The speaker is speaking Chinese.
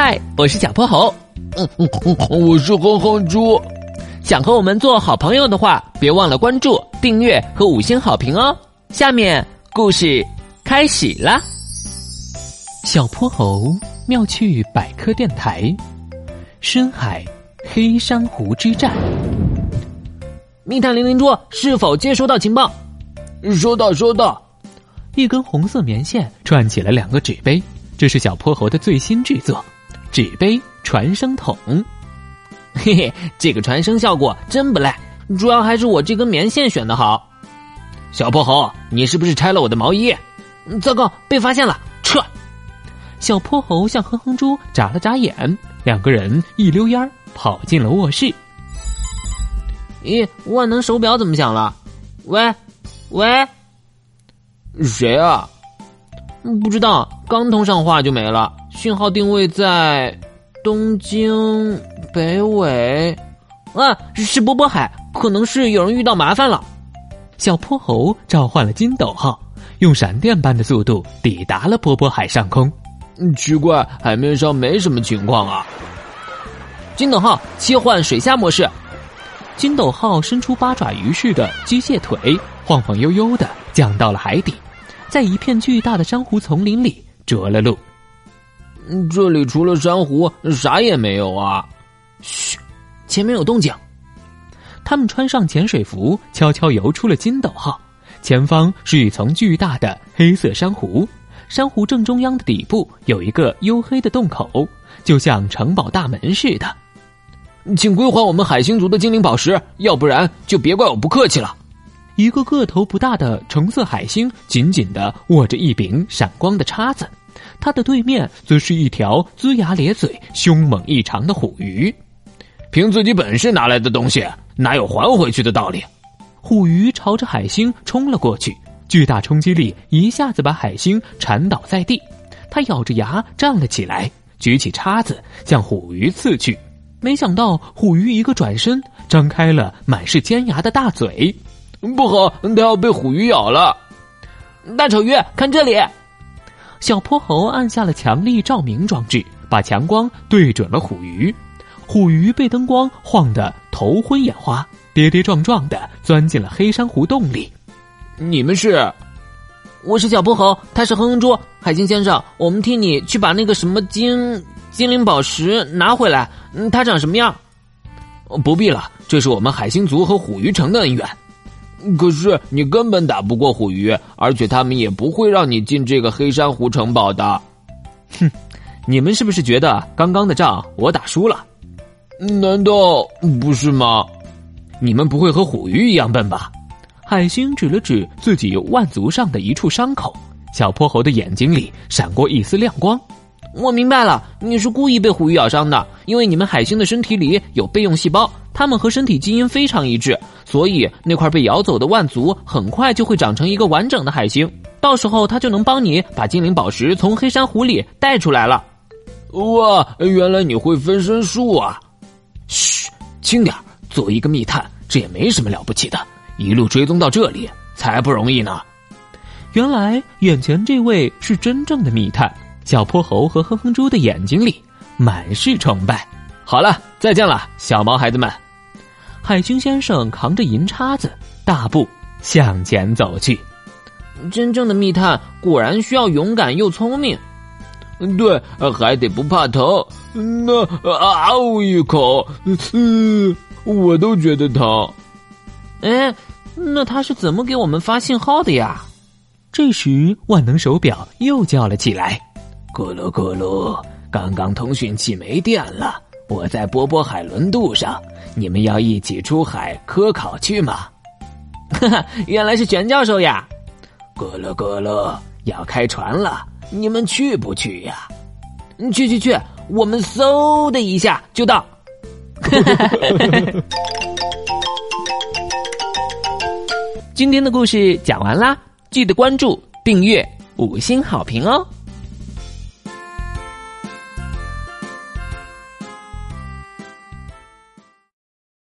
嗨，我是小泼猴。嗯嗯嗯，我是哼哼猪。想和我们做好朋友的话，别忘了关注、订阅和五星好评哦。下面故事开始啦。小泼猴妙趣百科电台，深海黑珊瑚之战。密探零零猪是否接收到情报？收到，收到。一根红色棉线串起了两个纸杯，这是小泼猴的最新制作——纸杯传声筒。嘿嘿，这个传声效果真不赖，主要还是我这根棉线选的好。小泼猴，你是不是拆了我的毛衣？糟糕，被发现了，撤！小泼猴向哼哼猪眨了眨眼，两个人一溜烟儿跑进了卧室。咦，万能手表怎么响了？喂，喂，谁啊？不知道，刚通上话就没了。信号定位在东京北纬。啊，是波波海，可能是有人遇到麻烦了。小泼猴召唤了金斗号，用闪电般的速度抵达了波波海上空。奇怪，海面上没什么情况啊。金斗号切换水下模式。金斗号伸出八爪鱼似的机械腿，晃晃悠悠的降到了海底，在一片巨大的珊瑚丛林里着了陆。这里除了珊瑚，啥也没有啊！嘘，前面有动静。他们穿上潜水服，悄悄游出了金斗号。前方是一层巨大的黑色珊瑚，珊瑚正中央的底部有一个黝黑的洞口，就像城堡大门似的。请归还我们海星族的精灵宝石，要不然就别怪我不客气了。一个个头不大的橙色海星紧紧的握着一柄闪光的叉子，它的对面则是一条龇牙咧嘴、凶猛异常的虎鱼。凭自己本事拿来的东西，哪有还回去的道理？虎鱼朝着海星冲了过去，巨大冲击力一下子把海星缠倒在地。它咬着牙站了起来，举起叉子向虎鱼刺去。没想到虎鱼一个转身，张开了满是尖牙的大嘴，不好，它要被虎鱼咬了！大丑鱼，看这里！小泼猴按下了强力照明装置，把强光对准了虎鱼。虎鱼被灯光晃得头昏眼花，跌跌撞撞的钻进了黑珊瑚洞里。你们是？我是小泼猴，他是哼哼猪。海星先生，我们替你去把那个什么精精灵宝石拿回来。嗯，它长什么样？不必了，这是我们海星族和虎鱼城的恩怨。可是你根本打不过虎鱼，而且他们也不会让你进这个黑珊瑚城堡的。哼，你们是不是觉得刚刚的仗我打输了？难道不是吗？你们不会和虎鱼一样笨吧？海星指了指自己腕足上的一处伤口，小泼猴的眼睛里闪过一丝亮光。我明白了，你是故意被虎鱼咬伤的，因为你们海星的身体里有备用细胞，它们和身体基因非常一致，所以那块被咬走的腕足很快就会长成一个完整的海星，到时候它就能帮你把精灵宝石从黑珊瑚里带出来了。哇，原来你会分身术啊！嘘，轻点作为一个密探，这也没什么了不起的，一路追踪到这里才不容易呢。原来眼前这位是真正的密探。小泼猴和哼哼猪的眼睛里满是崇拜。好了，再见了，小毛孩子们。海星先生扛着银叉子，大步向前走去。真正的密探果然需要勇敢又聪明。对，还得不怕疼。那啊呜一口，嗯，我都觉得疼。哎，那他是怎么给我们发信号的呀？这时，万能手表又叫了起来。咕噜咕噜，刚刚通讯器没电了，我在波波海轮渡上，你们要一起出海科考去吗？哈哈，原来是玄教授呀！咕噜咕噜，要开船了，你们去不去呀？去去去，我们嗖的一下就到。今天的故事讲完啦，记得关注、订阅、五星好评哦！